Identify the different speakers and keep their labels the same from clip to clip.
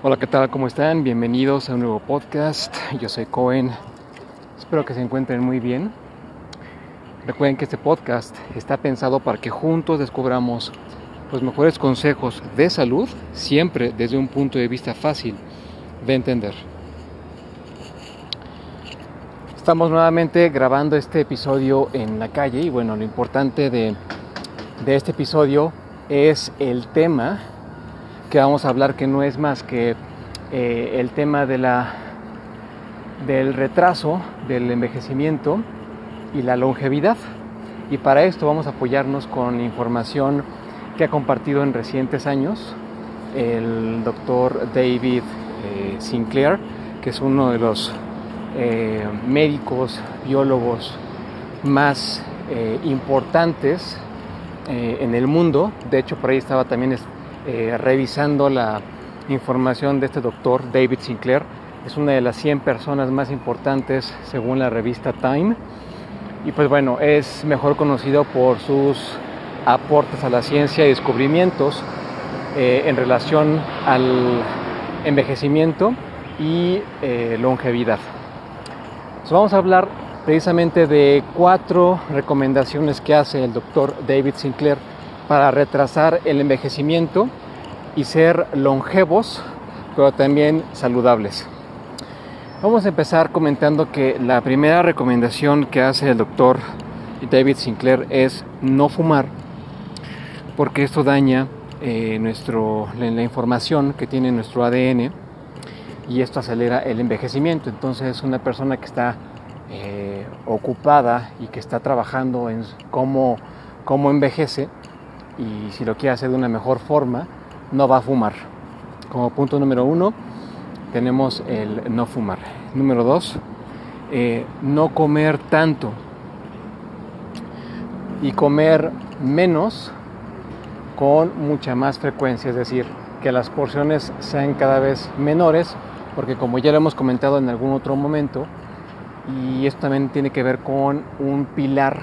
Speaker 1: Hola, ¿qué tal? ¿Cómo están? Bienvenidos a un nuevo podcast. Yo soy Cohen. Espero que se encuentren muy bien. Recuerden que este podcast está pensado para que juntos descubramos los mejores consejos de salud, siempre desde un punto de vista fácil de entender. Estamos nuevamente grabando este episodio en la calle y bueno, lo importante de, de este episodio es el tema que vamos a hablar que no es más que eh, el tema de la, del retraso, del envejecimiento y la longevidad. Y para esto vamos a apoyarnos con información que ha compartido en recientes años el doctor David eh, Sinclair, que es uno de los eh, médicos, biólogos más importantes en el mundo. De hecho, por ahí estaba también eh, revisando la información de este doctor, David Sinclair. Es una de las 100 personas más importantes según la revista Time. Y pues bueno, es mejor conocido por sus aportes a la ciencia y descubrimientos eh, en relación al envejecimiento y eh, longevidad. vamos a hablar precisamente de cuatro recomendaciones que hace el doctor David Sinclair para retrasar el envejecimiento y ser longevos, pero también saludables. Vamos a empezar comentando que la primera recomendación que hace el doctor David Sinclair es no fumar, porque esto daña eh, nuestro, la información que tiene nuestro ADN y esto acelera el envejecimiento. Entonces una persona que está eh, ocupada y que está trabajando en cómo, cómo envejece, y si lo quiere hacer de una mejor forma, no va a fumar. Como punto número uno, tenemos el no fumar. Número dos, eh, no comer tanto y comer menos con mucha más frecuencia, es decir, que las porciones sean cada vez menores, porque como ya lo hemos comentado en algún otro momento, y esto también tiene que ver con un pilar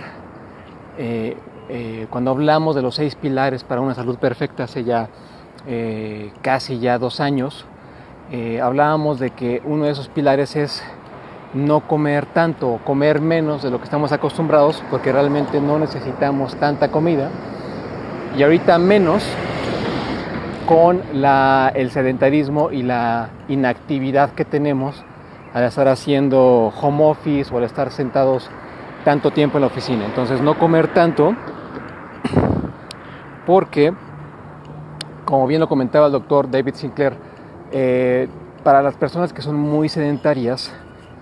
Speaker 1: eh, eh, cuando hablamos de los seis pilares para una salud perfecta hace ya eh, casi ya dos años, eh, hablábamos de que uno de esos pilares es no comer tanto, comer menos de lo que estamos acostumbrados, porque realmente no necesitamos tanta comida, y ahorita menos con el sedentarismo y la inactividad que tenemos al estar haciendo home office o al estar sentados tanto tiempo en la oficina. Entonces no comer tanto porque, como bien lo comentaba el doctor David Sinclair, eh, para las personas que son muy sedentarias,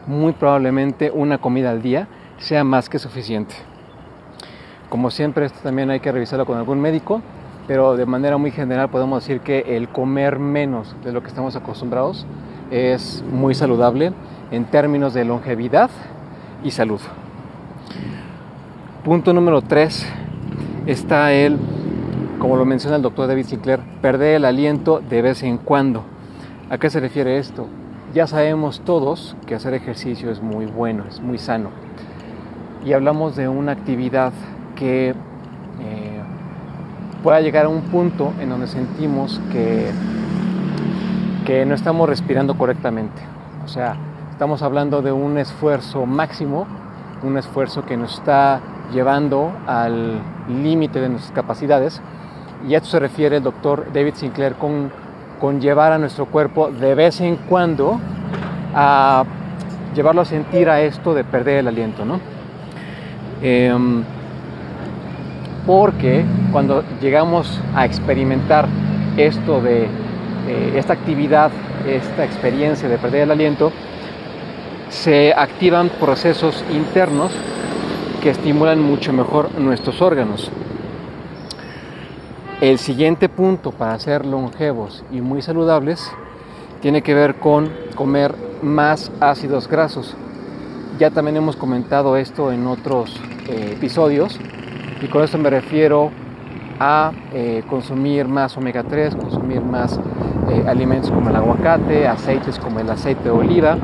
Speaker 1: muy probablemente una comida al día sea más que suficiente. Como siempre, esto también hay que revisarlo con algún médico, pero de manera muy general podemos decir que el comer menos de lo que estamos acostumbrados es muy saludable en términos de longevidad y salud. Punto número 3 está el como lo menciona el doctor David Sinclair, perder el aliento de vez en cuando. ¿A qué se refiere esto? Ya sabemos todos que hacer ejercicio es muy bueno, es muy sano. Y hablamos de una actividad que eh, pueda llegar a un punto en donde sentimos que, que no estamos respirando correctamente. O sea, estamos hablando de un esfuerzo máximo, un esfuerzo que nos está llevando al límite de nuestras capacidades y a esto se refiere el doctor David Sinclair con, con llevar a nuestro cuerpo de vez en cuando a llevarlo a sentir a esto de perder el aliento, ¿no? Em, porque cuando llegamos a experimentar esto de esta actividad, esta experiencia de perder el aliento, se activan procesos internos que estimulan mucho mejor nuestros órganos. El siguiente punto para ser longevos y muy saludables tiene que ver con comer más ácidos grasos. Ya también hemos comentado esto en otros eh, episodios y con esto me refiero a eh, consumir más omega 3, consumir más eh, alimentos como el aguacate, aceites como el aceite de oliva,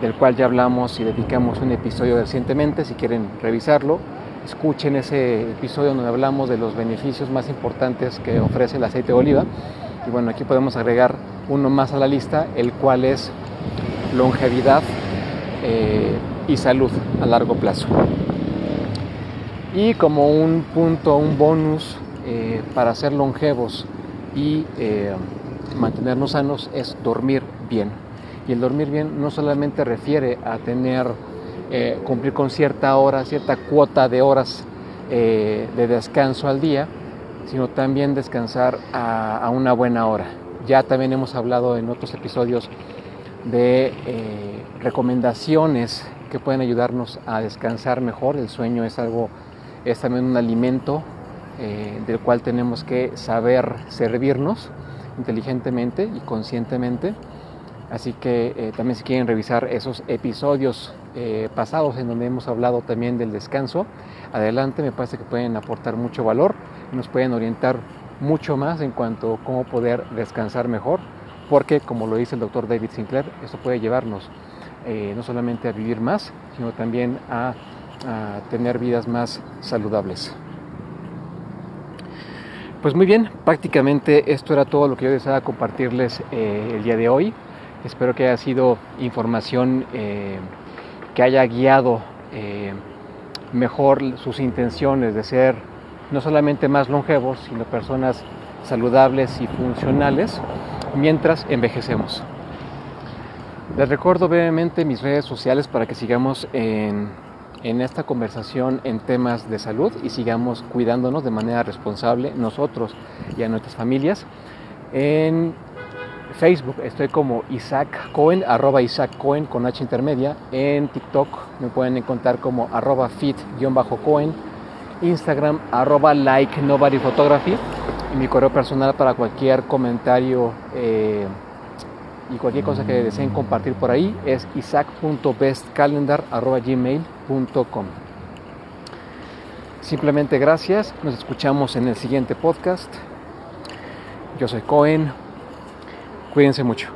Speaker 1: del cual ya hablamos y dedicamos un episodio recientemente, si quieren revisarlo escuchen ese episodio donde hablamos de los beneficios más importantes que ofrece el aceite de oliva. Y bueno, aquí podemos agregar uno más a la lista, el cual es longevidad eh, y salud a largo plazo. Y como un punto, un bonus eh, para ser longevos y eh, mantenernos sanos es dormir bien. Y el dormir bien no solamente refiere a tener, cumplir con cierta hora, cierta cuota de horas de descanso al día, sino también descansar a una buena hora. Ya también hemos hablado en otros episodios de eh, recomendaciones que pueden ayudarnos a descansar mejor. El sueño es algo, es también un alimento eh, del cual tenemos que saber servirnos inteligentemente y conscientemente. Así que eh, también si quieren revisar esos episodios pasados en donde hemos hablado también del descanso, adelante, me parece que pueden aportar mucho valor nos pueden orientar mucho más en cuanto a cómo poder descansar mejor, porque como lo dice el doctor David Sinclair, eso puede llevarnos eh, no solamente a vivir más, sino también a, tener vidas más saludables. Pues muy bien, prácticamente esto era todo lo que yo deseaba compartirles eh, el día de hoy. Espero que haya sido información eh, que haya guiado mejor sus intenciones de ser no solamente más longevos, sino personas saludables y funcionales mientras envejecemos. Les recuerdo brevemente mis redes sociales para que sigamos en, en, esta conversación en temas de salud y sigamos cuidándonos de manera responsable nosotros y a nuestras familias. Facebook estoy como Isaac Cohen, arroba Isaac Cohen con H intermedia. En TikTok me pueden encontrar como arroba fit-cohen. Instagram arroba like nobody photography. Y mi correo personal para cualquier comentario eh, y cualquier cosa que deseen compartir por ahí es isaac.bestcalendar arroba gmail.com Simplemente gracias, nos escuchamos en el siguiente podcast. Yo soy Cohen, cuídense mucho.